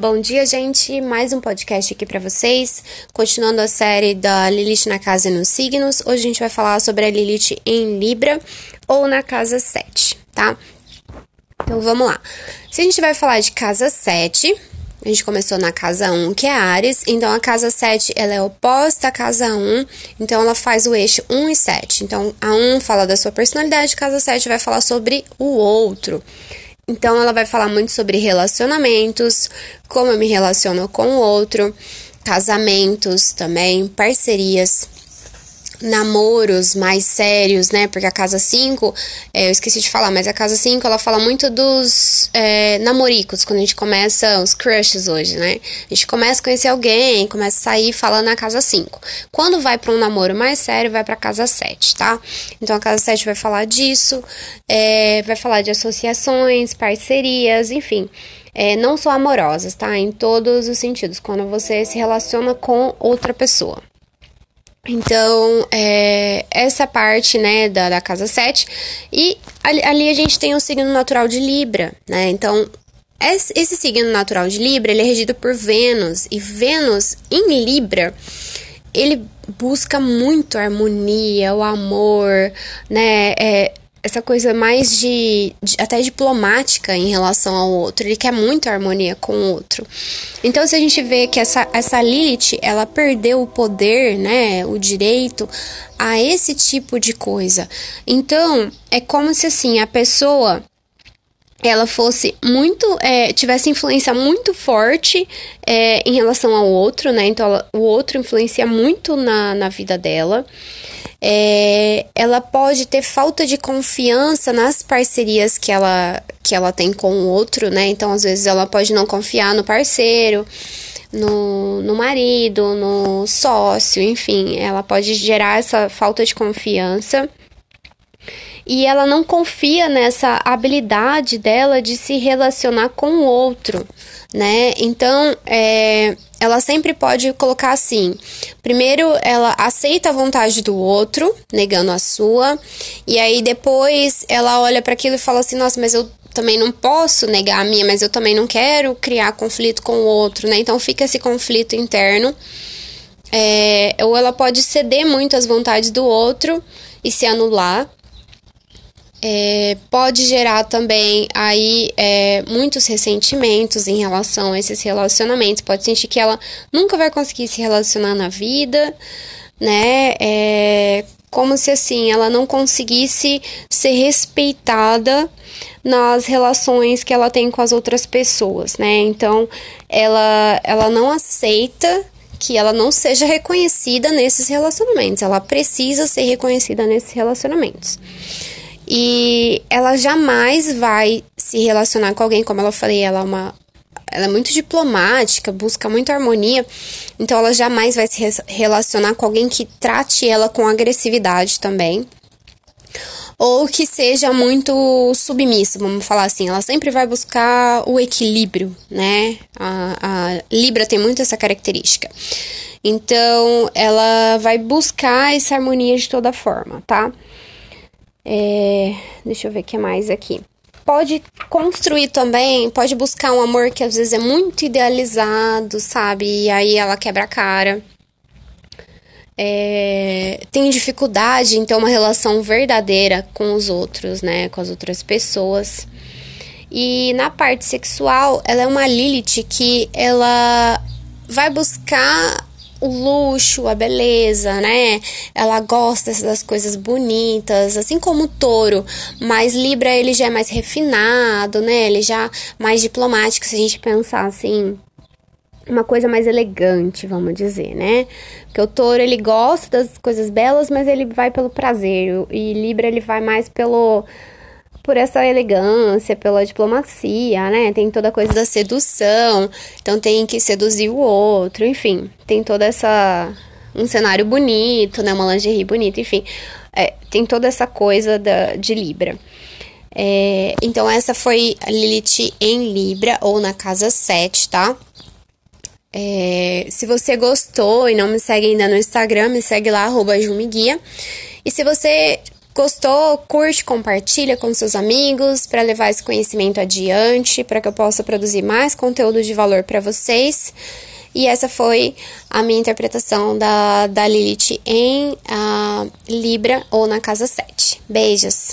Bom dia, gente. Mais um podcast aqui para vocês. Continuando a série da Lilith na casa e nos signos. Hoje a gente vai falar sobre a Lilith em Libra ou na casa 7, tá? Então vamos lá. Se a gente vai falar de casa 7, a gente começou na casa 1, que é Ares. Então, a casa 7, ela é oposta à casa 1. Então, ela faz o eixo 1 e 7. Então, a 1 fala da sua personalidade, a casa 7 vai falar sobre o outro. Então, ela vai falar muito sobre relacionamentos, como eu me relaciono com o outro, casamentos também, parcerias namoros mais sérios, né? Porque a casa 5, é, eu esqueci de falar, mas a casa 5 ela fala muito dos é, namoricos, quando a gente começa os crushes hoje, né? A gente começa a conhecer alguém, começa a sair falando na casa 5. Quando vai para um namoro mais sério, vai para casa 7, tá? Então a casa 7 vai falar disso, é, vai falar de associações, parcerias, enfim. É, não só amorosas, tá? Em todos os sentidos, quando você se relaciona com outra pessoa. Então, é, essa parte, né, da, da casa 7. E ali, ali, a gente tem o signo natural de Libra, né? Então, esse, esse signo natural de Libra, ele é regido por Vênus. E Vênus, em Libra, ele busca muito a harmonia, o amor, né? É, essa coisa mais de, de, até diplomática em relação ao outro. Ele quer muito harmonia com o outro. Então, se a gente vê que essa, essa Lilith, ela perdeu o poder, né, o direito a esse tipo de coisa. Então, é como se assim, a pessoa ela fosse muito é, tivesse influência muito forte é, em relação ao outro, né? Então ela, o outro influencia muito na, na vida dela é, ela pode ter falta de confiança nas parcerias que ela, que ela tem com o outro, né? Então, às vezes, ela pode não confiar no parceiro, no, no marido, no sócio, enfim, ela pode gerar essa falta de confiança e ela não confia nessa habilidade dela de se relacionar com o outro, né? Então, é, ela sempre pode colocar assim: primeiro, ela aceita a vontade do outro, negando a sua, e aí depois ela olha para aquilo e fala assim: nossa, mas eu também não posso negar a minha, mas eu também não quero criar conflito com o outro, né? Então fica esse conflito interno. É, ou ela pode ceder muito às vontades do outro e se anular, é, pode gerar também aí é, muitos ressentimentos em relação a esses relacionamentos. Pode sentir que ela nunca vai conseguir se relacionar na vida, né? É como se assim ela não conseguisse ser respeitada nas relações que ela tem com as outras pessoas, né? Então ela, ela não aceita que ela não seja reconhecida nesses relacionamentos. Ela precisa ser reconhecida nesses relacionamentos. E ela jamais vai se relacionar com alguém, como ela falei, ela é uma ela é muito diplomática, busca muita harmonia, então ela jamais vai se relacionar com alguém que trate ela com agressividade também. Ou que seja muito submissa, vamos falar assim. Ela sempre vai buscar o equilíbrio, né? A, a Libra tem muito essa característica. Então, ela vai buscar essa harmonia de toda forma, tá? É, deixa eu ver o que mais aqui. Pode construir também, pode buscar um amor que às vezes é muito idealizado, sabe? E aí ela quebra a cara. É, tem dificuldade em ter uma relação verdadeira com os outros, né? Com as outras pessoas. E na parte sexual, ela é uma Lilith que ela vai buscar o luxo, a beleza, né? Ela gosta das coisas bonitas, assim como o touro. Mas Libra, ele já é mais refinado, né? Ele já mais diplomático, se a gente pensar assim. Uma coisa mais elegante, vamos dizer, né? Porque o touro, ele gosta das coisas belas, mas ele vai pelo prazer. E Libra, ele vai mais pelo por essa elegância, pela diplomacia, né? Tem toda a coisa da sedução, então tem que seduzir o outro, enfim, tem toda essa um cenário bonito, né? Uma lingerie bonita, enfim, é, tem toda essa coisa da, de Libra. É, então, essa foi a Lilith em Libra ou na casa 7, tá? É, se você gostou e não me segue ainda no Instagram, me segue lá, arroba Jumiguia. E se você Gostou? Curte, compartilha com seus amigos para levar esse conhecimento adiante, para que eu possa produzir mais conteúdo de valor para vocês. E essa foi a minha interpretação da, da Lilith em uh, Libra ou na casa 7. Beijos!